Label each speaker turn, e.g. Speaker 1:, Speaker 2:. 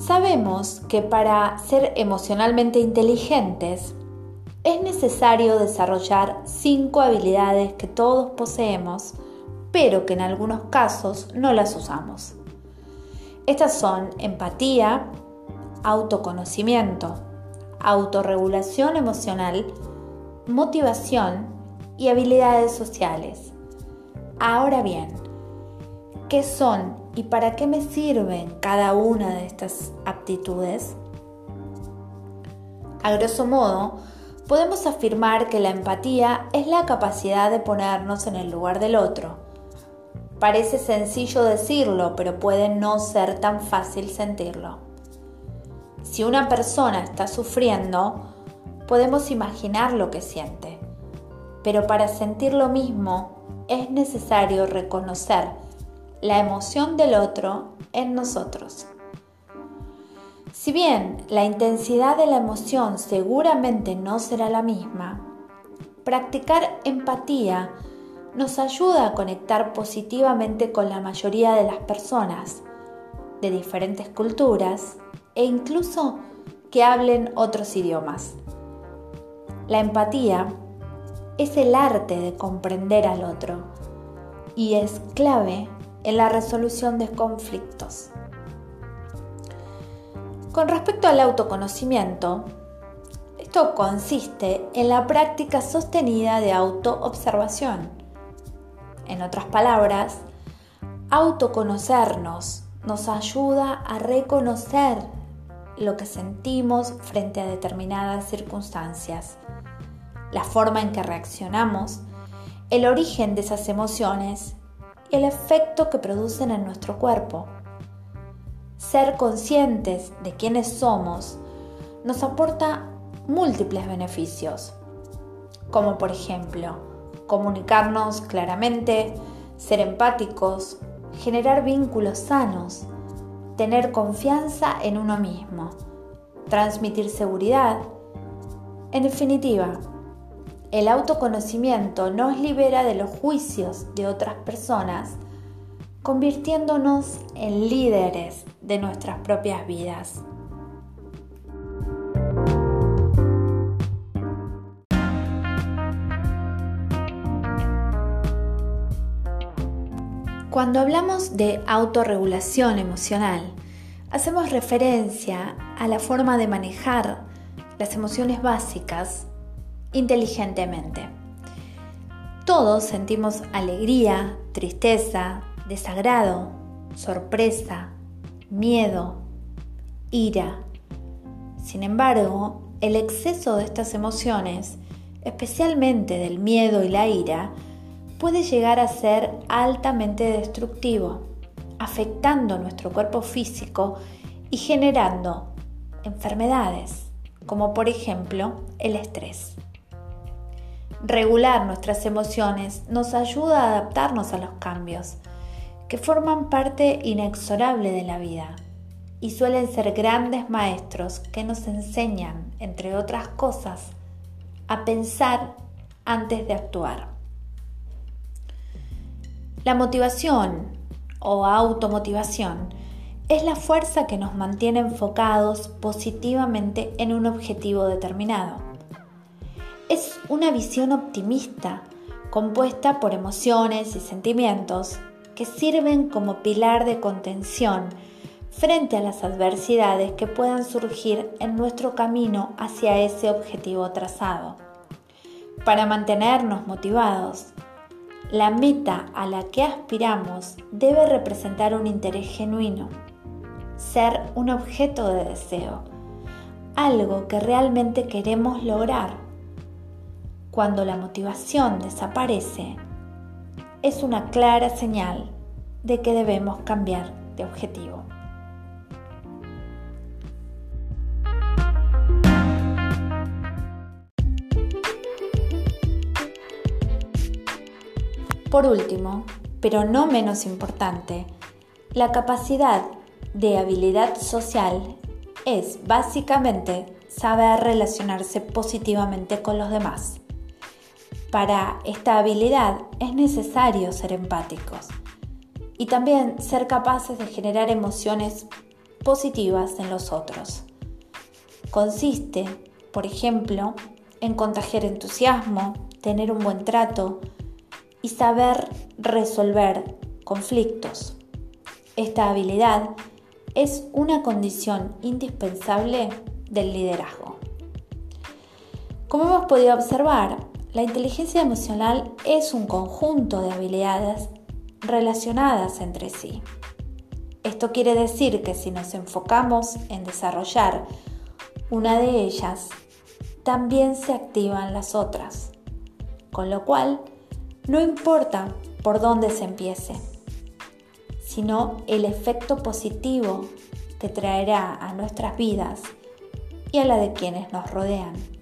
Speaker 1: Sabemos que para ser emocionalmente inteligentes es necesario desarrollar cinco habilidades que todos poseemos, pero que en algunos casos no las usamos. Estas son empatía, autoconocimiento, autorregulación emocional, motivación y habilidades sociales. Ahora bien, ¿qué son y para qué me sirven cada una de estas aptitudes? A grosso modo, podemos afirmar que la empatía es la capacidad de ponernos en el lugar del otro. Parece sencillo decirlo, pero puede no ser tan fácil sentirlo. Si una persona está sufriendo, podemos imaginar lo que siente, pero para sentir lo mismo es necesario reconocer la emoción del otro en nosotros. Si bien la intensidad de la emoción seguramente no será la misma, practicar empatía nos ayuda a conectar positivamente con la mayoría de las personas de diferentes culturas e incluso que hablen otros idiomas. La empatía es el arte de comprender al otro y es clave en la resolución de conflictos. Con respecto al autoconocimiento, esto consiste en la práctica sostenida de autoobservación. En otras palabras, autoconocernos nos ayuda a reconocer lo que sentimos frente a determinadas circunstancias la forma en que reaccionamos, el origen de esas emociones el efecto que producen en nuestro cuerpo. Ser conscientes de quiénes somos nos aporta múltiples beneficios, como por ejemplo comunicarnos claramente, ser empáticos, generar vínculos sanos, tener confianza en uno mismo, transmitir seguridad. En definitiva, el autoconocimiento nos libera de los juicios de otras personas, convirtiéndonos en líderes de nuestras propias vidas. Cuando hablamos de autorregulación emocional, hacemos referencia a la forma de manejar las emociones básicas inteligentemente. Todos sentimos alegría, tristeza, desagrado, sorpresa, miedo, ira. Sin embargo, el exceso de estas emociones, especialmente del miedo y la ira, puede llegar a ser altamente destructivo, afectando nuestro cuerpo físico y generando enfermedades, como por ejemplo el estrés. Regular nuestras emociones nos ayuda a adaptarnos a los cambios, que forman parte inexorable de la vida y suelen ser grandes maestros que nos enseñan, entre otras cosas, a pensar antes de actuar. La motivación o automotivación es la fuerza que nos mantiene enfocados positivamente en un objetivo determinado es una visión optimista, compuesta por emociones y sentimientos que sirven como pilar de contención frente a las adversidades que puedan surgir en nuestro camino hacia ese objetivo trazado. Para mantenernos motivados, la meta a la que aspiramos debe representar un interés genuino, ser un objeto de deseo, algo que realmente queremos lograr cuando la motivación desaparece, es una clara señal de que debemos cambiar de objetivo. Por último, pero no menos importante, la capacidad de habilidad social es básicamente saber relacionarse positivamente con los demás. Para esta habilidad es necesario ser empáticos y también ser capaces de generar emociones positivas en los otros. Consiste, por ejemplo, en contagiar entusiasmo, tener un buen trato y saber resolver conflictos. Esta habilidad es una condición indispensable del liderazgo. Como hemos podido observar, la inteligencia emocional es un conjunto de habilidades relacionadas entre sí. Esto quiere decir que si nos enfocamos en desarrollar una de ellas, también se activan las otras. Con lo cual, no importa por dónde se empiece, sino el efecto positivo que traerá a nuestras vidas y a la de quienes nos rodean.